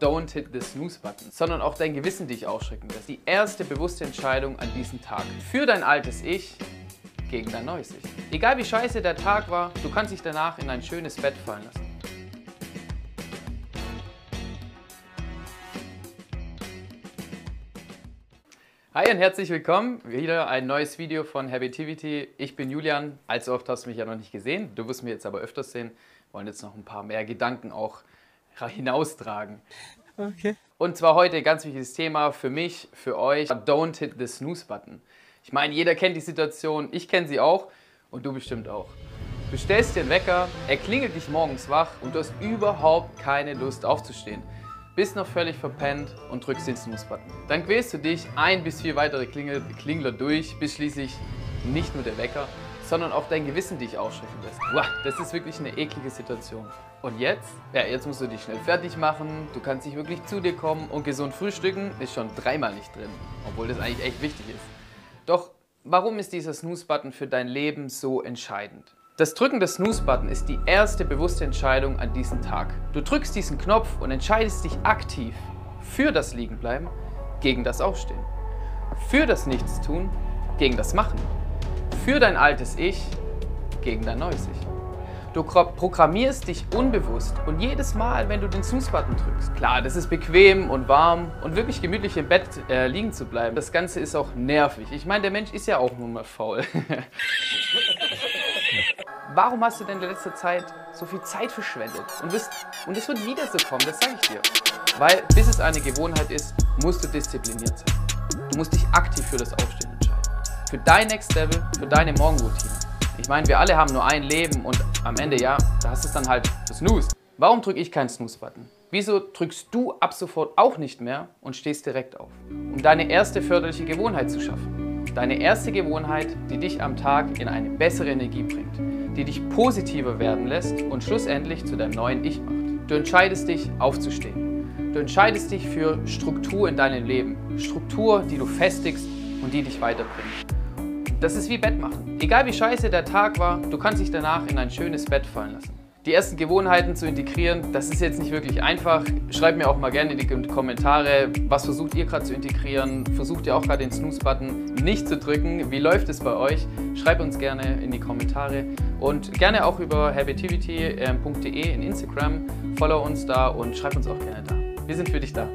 Don't hit the snooze-Button, sondern auch dein Gewissen dich aufschrecken lässt. Die erste bewusste Entscheidung an diesem Tag. Für dein altes Ich gegen dein neues Ich. Egal wie scheiße der Tag war, du kannst dich danach in ein schönes Bett fallen lassen. Hi und herzlich willkommen. Wieder ein neues Video von Habitivity. Ich bin Julian. Allzu oft hast du mich ja noch nicht gesehen. Du wirst mich jetzt aber öfters sehen. Wir wollen jetzt noch ein paar mehr Gedanken auch hinaustragen. Okay. Und zwar heute ganz wichtiges Thema für mich, für euch. Don't hit the snooze button. Ich meine, jeder kennt die Situation, ich kenne sie auch und du bestimmt auch. Du stellst dir einen Wecker, er klingelt dich morgens wach und du hast überhaupt keine Lust aufzustehen. Bist noch völlig verpennt und drückst den Snooze-Button. Dann quälst du dich ein bis vier weitere Klingel Klingler durch, bis schließlich nicht nur der Wecker, sondern auch dein Gewissen dich aufschrecken lässt. Wow, das ist wirklich eine eklige Situation. Und jetzt? Ja, jetzt musst du dich schnell fertig machen, du kannst nicht wirklich zu dir kommen und gesund frühstücken ist schon dreimal nicht drin, obwohl das eigentlich echt wichtig ist. Doch warum ist dieser Snooze-Button für dein Leben so entscheidend? Das Drücken des Snooze-Button ist die erste bewusste Entscheidung an diesem Tag. Du drückst diesen Knopf und entscheidest dich aktiv für das Liegenbleiben gegen das Aufstehen. Für das Nichtstun gegen das Machen für dein altes Ich gegen dein neues Ich. Du programmierst dich unbewusst und jedes Mal, wenn du den Snooze-Button drückst, klar, das ist bequem und warm und wirklich gemütlich im Bett äh, liegen zu bleiben, das Ganze ist auch nervig. Ich meine, der Mensch ist ja auch nun mal faul. Warum hast du denn in letzter Zeit so viel Zeit verschwendet? Und, wirst, und es wird wieder so kommen, das sage ich dir. Weil bis es eine Gewohnheit ist, musst du diszipliniert sein. Du musst dich aktiv für das Aufstehen für dein Next Level, für deine Morgenroutine. Ich meine, wir alle haben nur ein Leben und am Ende, ja, da hast du es dann halt Snooze. Warum drücke ich keinen Snooze-Button? Wieso drückst du ab sofort auch nicht mehr und stehst direkt auf? Um deine erste förderliche Gewohnheit zu schaffen. Deine erste Gewohnheit, die dich am Tag in eine bessere Energie bringt, die dich positiver werden lässt und schlussendlich zu deinem neuen Ich macht. Du entscheidest dich aufzustehen. Du entscheidest dich für Struktur in deinem Leben. Struktur, die du festigst und die dich weiterbringt. Das ist wie Bett machen. Egal wie scheiße der Tag war, du kannst dich danach in ein schönes Bett fallen lassen. Die ersten Gewohnheiten zu integrieren, das ist jetzt nicht wirklich einfach. Schreibt mir auch mal gerne in die Kommentare, was versucht ihr gerade zu integrieren? Versucht ihr auch gerade den Snooze-Button nicht zu drücken? Wie läuft es bei euch? Schreibt uns gerne in die Kommentare und gerne auch über habitivity.de in Instagram. Follow uns da und schreibt uns auch gerne da. Wir sind für dich da.